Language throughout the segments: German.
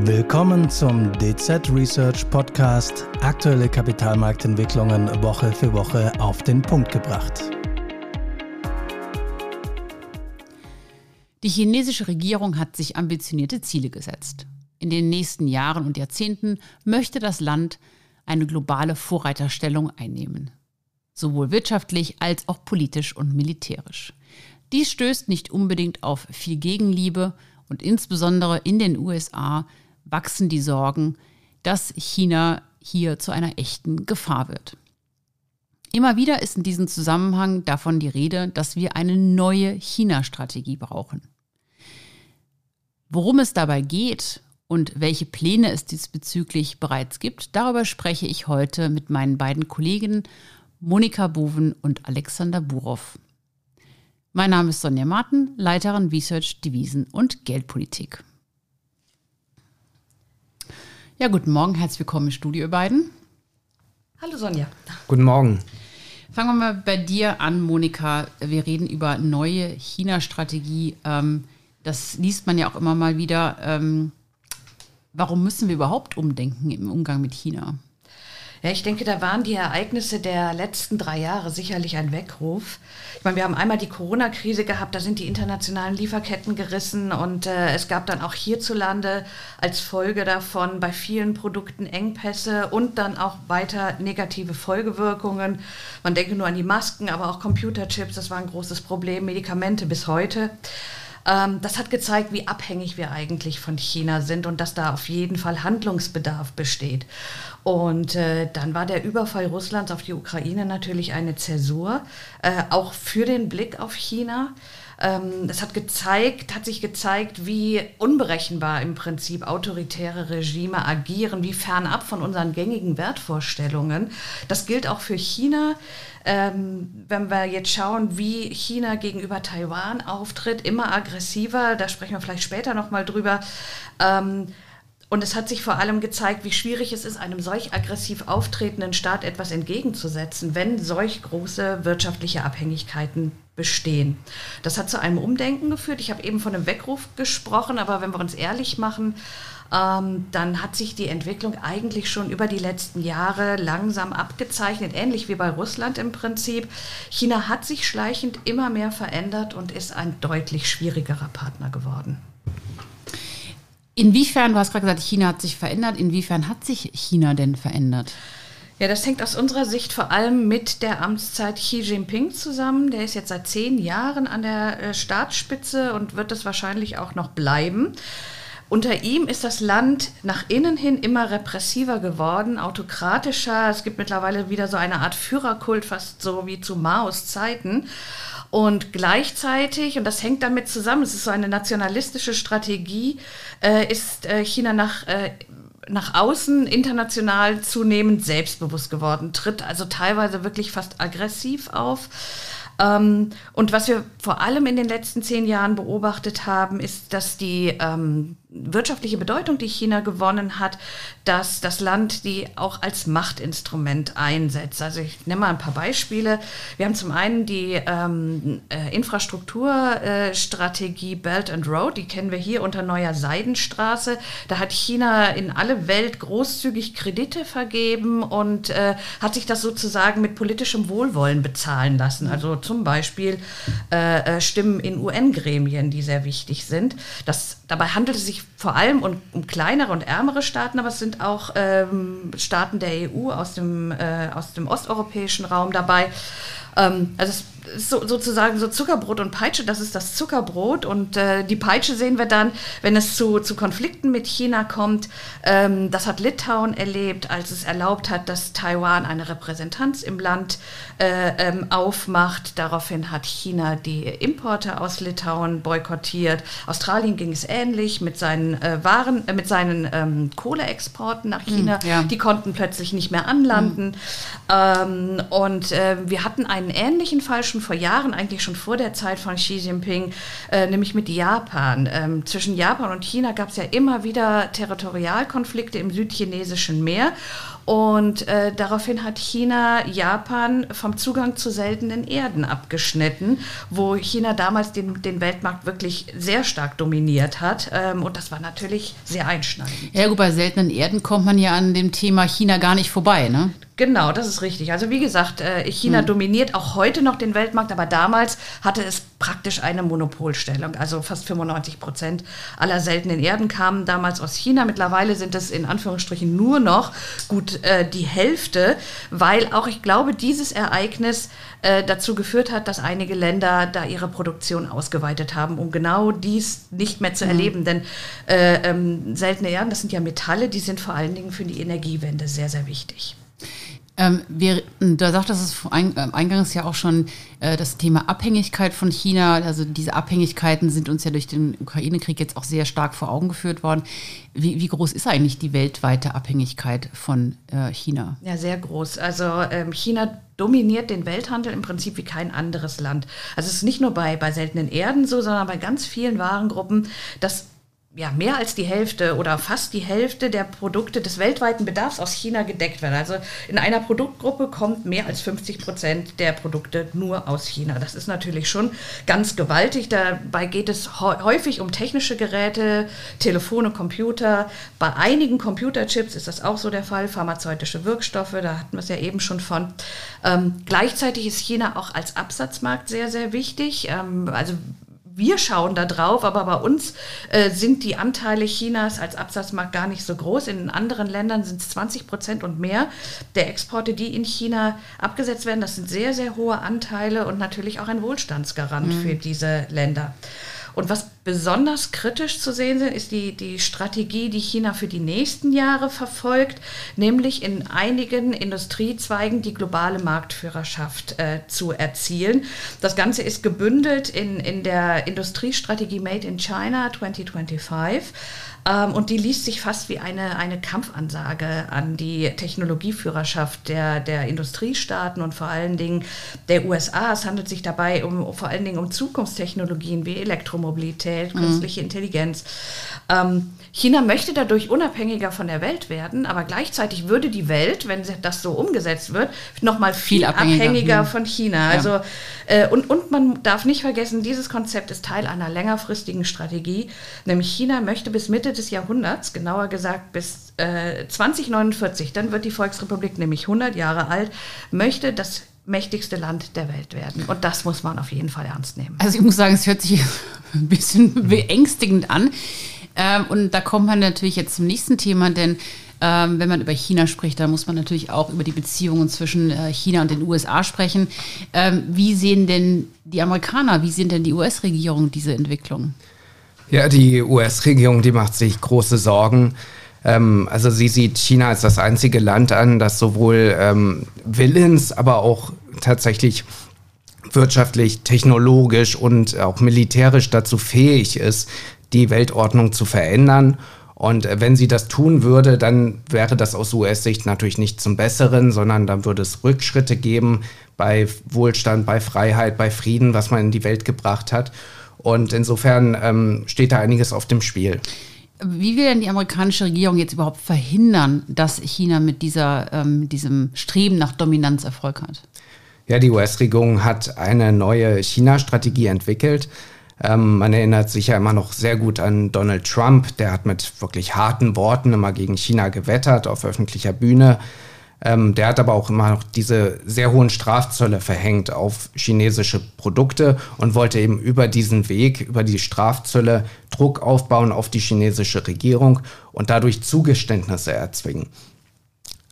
Willkommen zum DZ Research Podcast. Aktuelle Kapitalmarktentwicklungen Woche für Woche auf den Punkt gebracht. Die chinesische Regierung hat sich ambitionierte Ziele gesetzt. In den nächsten Jahren und Jahrzehnten möchte das Land eine globale Vorreiterstellung einnehmen. Sowohl wirtschaftlich als auch politisch und militärisch. Dies stößt nicht unbedingt auf viel Gegenliebe und insbesondere in den USA wachsen die Sorgen, dass China hier zu einer echten Gefahr wird. Immer wieder ist in diesem Zusammenhang davon die Rede, dass wir eine neue China-Strategie brauchen. Worum es dabei geht und welche Pläne es diesbezüglich bereits gibt, darüber spreche ich heute mit meinen beiden Kollegen Monika Boven und Alexander Burow. Mein Name ist Sonja Martin, Leiterin Research, Devisen und Geldpolitik. Ja, guten Morgen, herzlich willkommen im Studio, ihr beiden. Hallo Sonja. Guten Morgen. Fangen wir mal bei dir an, Monika. Wir reden über neue China-Strategie. Ähm, das liest man ja auch immer mal wieder. Ähm, warum müssen wir überhaupt umdenken im Umgang mit China? Ja, ich denke, da waren die Ereignisse der letzten drei Jahre sicherlich ein Weckruf. Ich meine, wir haben einmal die Corona-Krise gehabt, da sind die internationalen Lieferketten gerissen und äh, es gab dann auch hierzulande als Folge davon bei vielen Produkten Engpässe und dann auch weiter negative Folgewirkungen. Man denke nur an die Masken, aber auch Computerchips, das war ein großes Problem, Medikamente bis heute. Ähm, das hat gezeigt, wie abhängig wir eigentlich von China sind und dass da auf jeden Fall Handlungsbedarf besteht. Und äh, dann war der Überfall Russlands auf die Ukraine natürlich eine Zäsur, äh, auch für den Blick auf China. Ähm, das hat gezeigt, hat sich gezeigt, wie unberechenbar im Prinzip autoritäre Regime agieren, wie fernab von unseren gängigen Wertvorstellungen. Das gilt auch für China. Ähm, wenn wir jetzt schauen, wie China gegenüber Taiwan auftritt, immer aggressiver, da sprechen wir vielleicht später nochmal drüber. Ähm, und es hat sich vor allem gezeigt, wie schwierig es ist, einem solch aggressiv auftretenden Staat etwas entgegenzusetzen, wenn solch große wirtschaftliche Abhängigkeiten bestehen. Das hat zu einem Umdenken geführt. Ich habe eben von einem Weckruf gesprochen, aber wenn wir uns ehrlich machen, ähm, dann hat sich die Entwicklung eigentlich schon über die letzten Jahre langsam abgezeichnet, ähnlich wie bei Russland im Prinzip. China hat sich schleichend immer mehr verändert und ist ein deutlich schwierigerer Partner geworden. Inwiefern, du hast gerade gesagt, China hat sich verändert, inwiefern hat sich China denn verändert? Ja, das hängt aus unserer Sicht vor allem mit der Amtszeit Xi Jinping zusammen. Der ist jetzt seit zehn Jahren an der äh, Staatsspitze und wird es wahrscheinlich auch noch bleiben. Unter ihm ist das Land nach innen hin immer repressiver geworden, autokratischer. Es gibt mittlerweile wieder so eine Art Führerkult, fast so wie zu Maos Zeiten. Und gleichzeitig, und das hängt damit zusammen, es ist so eine nationalistische Strategie, äh, ist äh, China nach, äh, nach außen international zunehmend selbstbewusst geworden, tritt also teilweise wirklich fast aggressiv auf. Ähm, und was wir vor allem in den letzten zehn Jahren beobachtet haben, ist, dass die ähm, wirtschaftliche Bedeutung, die China gewonnen hat, dass das Land die auch als Machtinstrument einsetzt. Also ich nenne mal ein paar Beispiele. Wir haben zum einen die ähm, äh, Infrastrukturstrategie äh, Belt and Road, die kennen wir hier unter neuer Seidenstraße. Da hat China in alle Welt großzügig Kredite vergeben und äh, hat sich das sozusagen mit politischem Wohlwollen bezahlen lassen. Also zum Beispiel äh, äh Stimmen in UN-Gremien, die sehr wichtig sind. Das, dabei handelt es sich vor allem um, um, kleinere und ärmere Staaten, aber es sind auch ähm, Staaten der EU aus dem, äh, aus dem osteuropäischen Raum dabei. Ähm, also es so, sozusagen so Zuckerbrot und Peitsche, das ist das Zuckerbrot und äh, die Peitsche sehen wir dann, wenn es zu, zu Konflikten mit China kommt. Ähm, das hat Litauen erlebt, als es erlaubt hat, dass Taiwan eine Repräsentanz im Land äh, ähm, aufmacht. Daraufhin hat China die Importe aus Litauen boykottiert. Australien ging es ähnlich mit seinen äh, Waren, äh, mit seinen ähm, Kohleexporten nach China. Mm, ja. Die konnten plötzlich nicht mehr anlanden. Mm. und äh, wir hatten einen ähnlichen Fall schon vor Jahren, eigentlich schon vor der Zeit von Xi Jinping, äh, nämlich mit Japan. Ähm, zwischen Japan und China gab es ja immer wieder Territorialkonflikte im südchinesischen Meer. Und äh, daraufhin hat China Japan vom Zugang zu seltenen Erden abgeschnitten, wo China damals den, den Weltmarkt wirklich sehr stark dominiert hat. Ähm, und das war natürlich sehr einschneidend. Ja gut, bei seltenen Erden kommt man ja an dem Thema China gar nicht vorbei, ne? Genau, das ist richtig. Also wie gesagt, äh, China hm. dominiert auch heute noch den Weltmarkt, aber damals hatte es praktisch eine Monopolstellung. Also fast 95 Prozent aller seltenen Erden kamen damals aus China. Mittlerweile sind es in Anführungsstrichen nur noch gut äh, die Hälfte, weil auch ich glaube, dieses Ereignis äh, dazu geführt hat, dass einige Länder da ihre Produktion ausgeweitet haben, um genau dies nicht mehr zu hm. erleben. Denn äh, ähm, seltene Erden, das sind ja Metalle, die sind vor allen Dingen für die Energiewende sehr, sehr wichtig. Ähm, wir, da sagt das ein, äh, eingangs ja auch schon äh, das Thema Abhängigkeit von China. Also diese Abhängigkeiten sind uns ja durch den Ukraine-Krieg jetzt auch sehr stark vor Augen geführt worden. Wie, wie groß ist eigentlich die weltweite Abhängigkeit von äh, China? Ja, sehr groß. Also ähm, China dominiert den Welthandel im Prinzip wie kein anderes Land. Also es ist nicht nur bei, bei seltenen Erden so, sondern bei ganz vielen Warengruppen, dass ja, mehr als die Hälfte oder fast die Hälfte der Produkte des weltweiten Bedarfs aus China gedeckt werden. Also in einer Produktgruppe kommt mehr als 50 Prozent der Produkte nur aus China. Das ist natürlich schon ganz gewaltig. Dabei geht es häufig um technische Geräte, Telefone, Computer. Bei einigen Computerchips ist das auch so der Fall, pharmazeutische Wirkstoffe, da hatten wir es ja eben schon von. Ähm, gleichzeitig ist China auch als Absatzmarkt sehr, sehr wichtig. Ähm, also wir schauen da drauf, aber bei uns äh, sind die Anteile Chinas als Absatzmarkt gar nicht so groß. In anderen Ländern sind es 20 Prozent und mehr der Exporte, die in China abgesetzt werden. Das sind sehr, sehr hohe Anteile und natürlich auch ein Wohlstandsgarant mhm. für diese Länder. Und was besonders kritisch zu sehen sind, ist die, die Strategie, die China für die nächsten Jahre verfolgt, nämlich in einigen Industriezweigen die globale Marktführerschaft äh, zu erzielen. Das Ganze ist gebündelt in, in der Industriestrategie Made in China 2025. Ähm, und die liest sich fast wie eine, eine Kampfansage an die Technologieführerschaft der, der Industriestaaten und vor allen Dingen der USA. Es handelt sich dabei um, vor allen Dingen um Zukunftstechnologien wie Elektromobilität, mhm. künstliche Intelligenz. Ähm, China möchte dadurch unabhängiger von der Welt werden, aber gleichzeitig würde die Welt, wenn das so umgesetzt wird, nochmal viel, viel abhängiger, abhängiger hm. von China. Ja. Also, äh, und, und man darf nicht vergessen, dieses Konzept ist Teil einer längerfristigen Strategie, nämlich China möchte bis Des Jahrhunderts, genauer gesagt bis äh, 2049, dann wird die Volksrepublik nämlich 100 Jahre alt, möchte das mächtigste Land der Welt werden. Und das muss man auf jeden Fall ernst nehmen. Also ich muss sagen, es hört sich ein bisschen beängstigend an. Ähm, und da kommt man natürlich jetzt zum nächsten Thema, denn ähm, wenn man über China spricht, dann muss man natürlich auch über die Beziehungen zwischen äh, China und den USA sprechen. Ähm, wie sehen denn die Amerikaner, wie sehen denn die US-Regierung diese Entwicklung? Ja, die US-Regierung, die macht sich große Sorgen. Ähm, also sie sieht China als das einzige Land an, das sowohl ähm, willens, aber auch tatsächlich wirtschaftlich, technologisch und auch militärisch dazu fähig ist, die Weltordnung zu verändern. Und äh, wenn sie das tun würde, dann wäre das aus US-Sicht natürlich nicht zum Besseren, sondern dann würde es Rückschritte geben bei Wohlstand, bei Freiheit, bei Frieden, was man in die Welt gebracht hat. Und insofern ähm, steht da einiges auf dem Spiel. Wie will denn die amerikanische Regierung jetzt überhaupt verhindern, dass China mit dieser, ähm, diesem Streben nach Dominanz Erfolg hat? Ja, die US-Regierung hat eine neue China-Strategie entwickelt. Ähm, man erinnert sich ja immer noch sehr gut an Donald Trump, der hat mit wirklich harten Worten immer gegen China gewettert auf öffentlicher Bühne. Ähm, der hat aber auch immer noch diese sehr hohen Strafzölle verhängt auf chinesische Produkte und wollte eben über diesen Weg, über die Strafzölle Druck aufbauen auf die chinesische Regierung und dadurch Zugeständnisse erzwingen.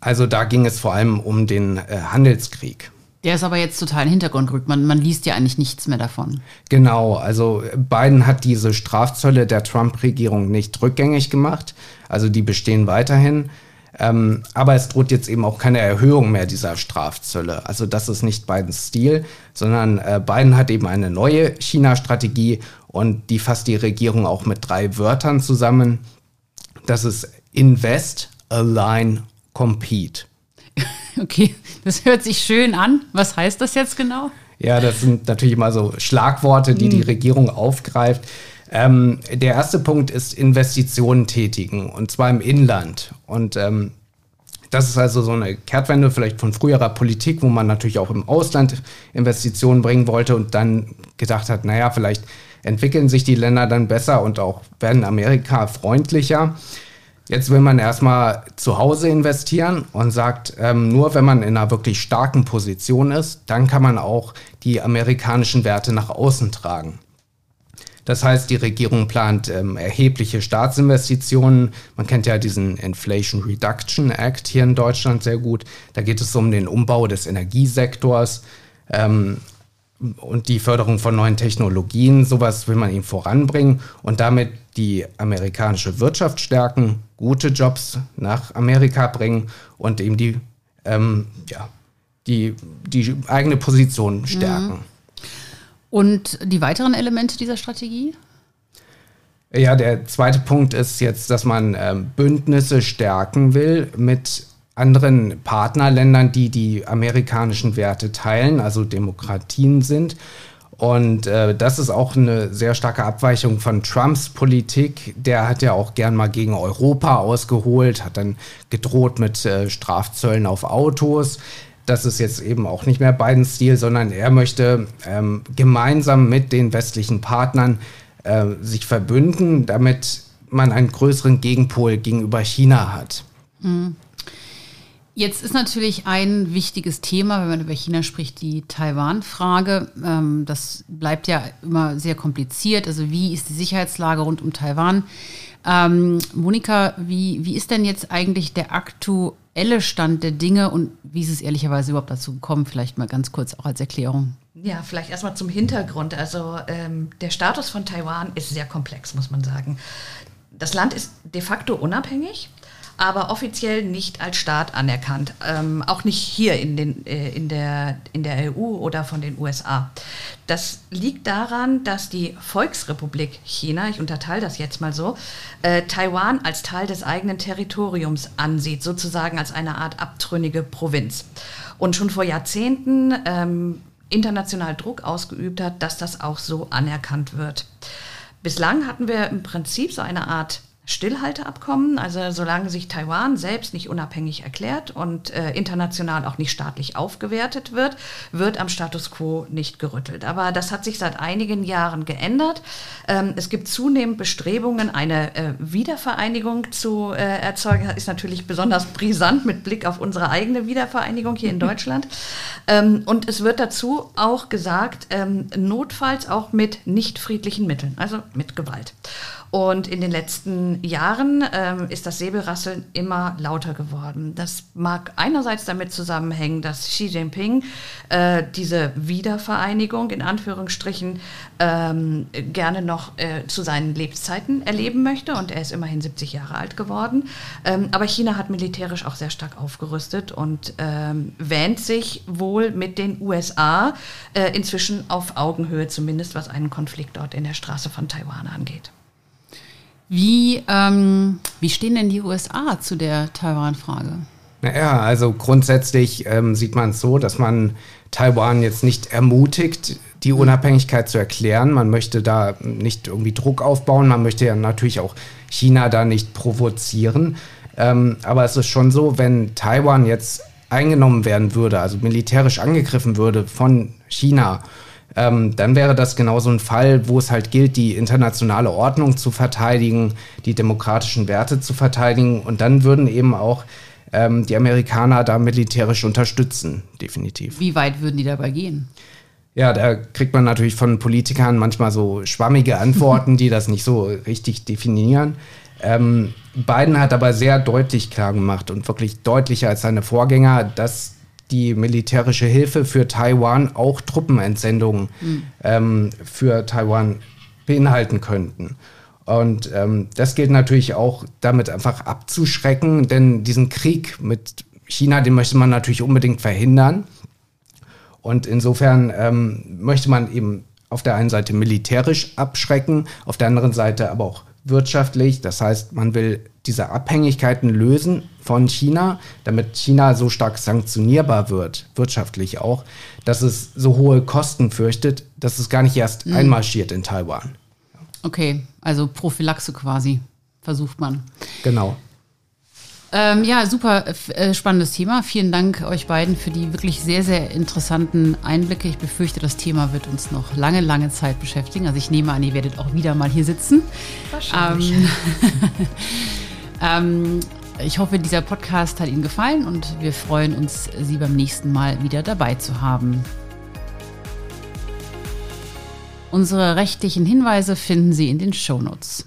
Also da ging es vor allem um den äh, Handelskrieg. Der ist aber jetzt total in den Hintergrund gerückt. Man, man liest ja eigentlich nichts mehr davon. Genau, also Biden hat diese Strafzölle der Trump-Regierung nicht rückgängig gemacht. Also die bestehen weiterhin. Ähm, aber es droht jetzt eben auch keine Erhöhung mehr dieser Strafzölle. Also das ist nicht Bidens Stil, sondern äh, Biden hat eben eine neue China-Strategie und die fasst die Regierung auch mit drei Wörtern zusammen. Das ist Invest, Align, Compete. Okay, das hört sich schön an. Was heißt das jetzt genau? Ja, das sind natürlich immer so Schlagworte, die die hm. Regierung aufgreift. Ähm, der erste Punkt ist Investitionen tätigen und zwar im Inland. Und ähm, das ist also so eine Kehrtwende vielleicht von früherer Politik, wo man natürlich auch im Ausland Investitionen bringen wollte und dann gedacht hat, naja, vielleicht entwickeln sich die Länder dann besser und auch werden Amerika freundlicher. Jetzt will man erstmal zu Hause investieren und sagt, ähm, nur wenn man in einer wirklich starken Position ist, dann kann man auch die amerikanischen Werte nach außen tragen. Das heißt, die Regierung plant ähm, erhebliche Staatsinvestitionen. Man kennt ja diesen Inflation Reduction Act hier in Deutschland sehr gut. Da geht es um den Umbau des Energiesektors ähm, und die Förderung von neuen Technologien. Sowas will man ihm voranbringen und damit die amerikanische Wirtschaft stärken, gute Jobs nach Amerika bringen und eben die, ähm, ja, die, die eigene Position stärken. Mhm. Und die weiteren Elemente dieser Strategie? Ja, der zweite Punkt ist jetzt, dass man ähm, Bündnisse stärken will mit anderen Partnerländern, die die amerikanischen Werte teilen, also Demokratien sind. Und äh, das ist auch eine sehr starke Abweichung von Trumps Politik. Der hat ja auch gern mal gegen Europa ausgeholt, hat dann gedroht mit äh, Strafzöllen auf Autos das ist jetzt eben auch nicht mehr Bidens Stil, sondern er möchte ähm, gemeinsam mit den westlichen Partnern äh, sich verbünden, damit man einen größeren Gegenpol gegenüber China hat. Mhm. Jetzt ist natürlich ein wichtiges Thema, wenn man über China spricht, die Taiwan-Frage. Ähm, das bleibt ja immer sehr kompliziert. Also wie ist die Sicherheitslage rund um Taiwan? Ähm, Monika, wie, wie ist denn jetzt eigentlich der aktuelle Stand der Dinge und wie ist es ehrlicherweise überhaupt dazu gekommen? Vielleicht mal ganz kurz auch als Erklärung. Ja, vielleicht erstmal zum Hintergrund. Also ähm, der Status von Taiwan ist sehr komplex, muss man sagen. Das Land ist de facto unabhängig aber offiziell nicht als Staat anerkannt. Ähm, auch nicht hier in, den, äh, in, der, in der EU oder von den USA. Das liegt daran, dass die Volksrepublik China, ich unterteile das jetzt mal so, äh, Taiwan als Teil des eigenen Territoriums ansieht, sozusagen als eine Art abtrünnige Provinz. Und schon vor Jahrzehnten ähm, international Druck ausgeübt hat, dass das auch so anerkannt wird. Bislang hatten wir im Prinzip so eine Art Stillhalteabkommen. Also solange sich Taiwan selbst nicht unabhängig erklärt und äh, international auch nicht staatlich aufgewertet wird, wird am Status quo nicht gerüttelt. Aber das hat sich seit einigen Jahren geändert. Ähm, es gibt zunehmend Bestrebungen, eine äh, Wiedervereinigung zu äh, erzeugen. Das ist natürlich besonders brisant mit Blick auf unsere eigene Wiedervereinigung hier in Deutschland. ähm, und es wird dazu auch gesagt, ähm, notfalls auch mit nicht friedlichen Mitteln, also mit Gewalt. Und in den letzten Jahren ähm, ist das Säbelrasseln immer lauter geworden. Das mag einerseits damit zusammenhängen, dass Xi Jinping äh, diese Wiedervereinigung in Anführungsstrichen ähm, gerne noch äh, zu seinen Lebenszeiten erleben möchte. Und er ist immerhin 70 Jahre alt geworden. Ähm, aber China hat militärisch auch sehr stark aufgerüstet und ähm, wähnt sich wohl mit den USA äh, inzwischen auf Augenhöhe, zumindest was einen Konflikt dort in der Straße von Taiwan angeht. Wie, ähm, wie stehen denn die USA zu der Taiwan-Frage? Naja, also grundsätzlich ähm, sieht man es so, dass man Taiwan jetzt nicht ermutigt, die. Unabhängigkeit zu erklären. Man möchte da nicht irgendwie Druck aufbauen. Man möchte ja natürlich auch China da nicht provozieren. Ähm, aber es ist schon so, wenn Taiwan jetzt eingenommen werden würde, also militärisch angegriffen würde von China, ähm, dann wäre das genau so ein Fall, wo es halt gilt, die internationale Ordnung zu verteidigen, die demokratischen Werte zu verteidigen. Und dann würden eben auch ähm, die Amerikaner da militärisch unterstützen, definitiv. Wie weit würden die dabei gehen? Ja, da kriegt man natürlich von Politikern manchmal so schwammige Antworten, die das nicht so richtig definieren. Ähm, Biden hat aber sehr deutlich klar gemacht und wirklich deutlicher als seine Vorgänger, dass die militärische Hilfe für Taiwan auch Truppenentsendungen mhm. ähm, für Taiwan beinhalten könnten. Und ähm, das gilt natürlich auch damit einfach abzuschrecken, denn diesen Krieg mit China, den möchte man natürlich unbedingt verhindern. Und insofern ähm, möchte man eben auf der einen Seite militärisch abschrecken, auf der anderen Seite aber auch wirtschaftlich. Das heißt, man will diese Abhängigkeiten lösen von China, damit China so stark sanktionierbar wird, wirtschaftlich auch, dass es so hohe Kosten fürchtet, dass es gar nicht erst mhm. einmarschiert in Taiwan. Okay, also Prophylaxe quasi versucht man. Genau. Ähm, ja, super äh, spannendes Thema. Vielen Dank euch beiden für die wirklich sehr, sehr interessanten Einblicke. Ich befürchte, das Thema wird uns noch lange, lange Zeit beschäftigen. Also ich nehme an, ihr werdet auch wieder mal hier sitzen. Wahrscheinlich. Ähm, ähm, ich hoffe, dieser Podcast hat Ihnen gefallen und wir freuen uns, Sie beim nächsten Mal wieder dabei zu haben. Unsere rechtlichen Hinweise finden Sie in den Shownotes.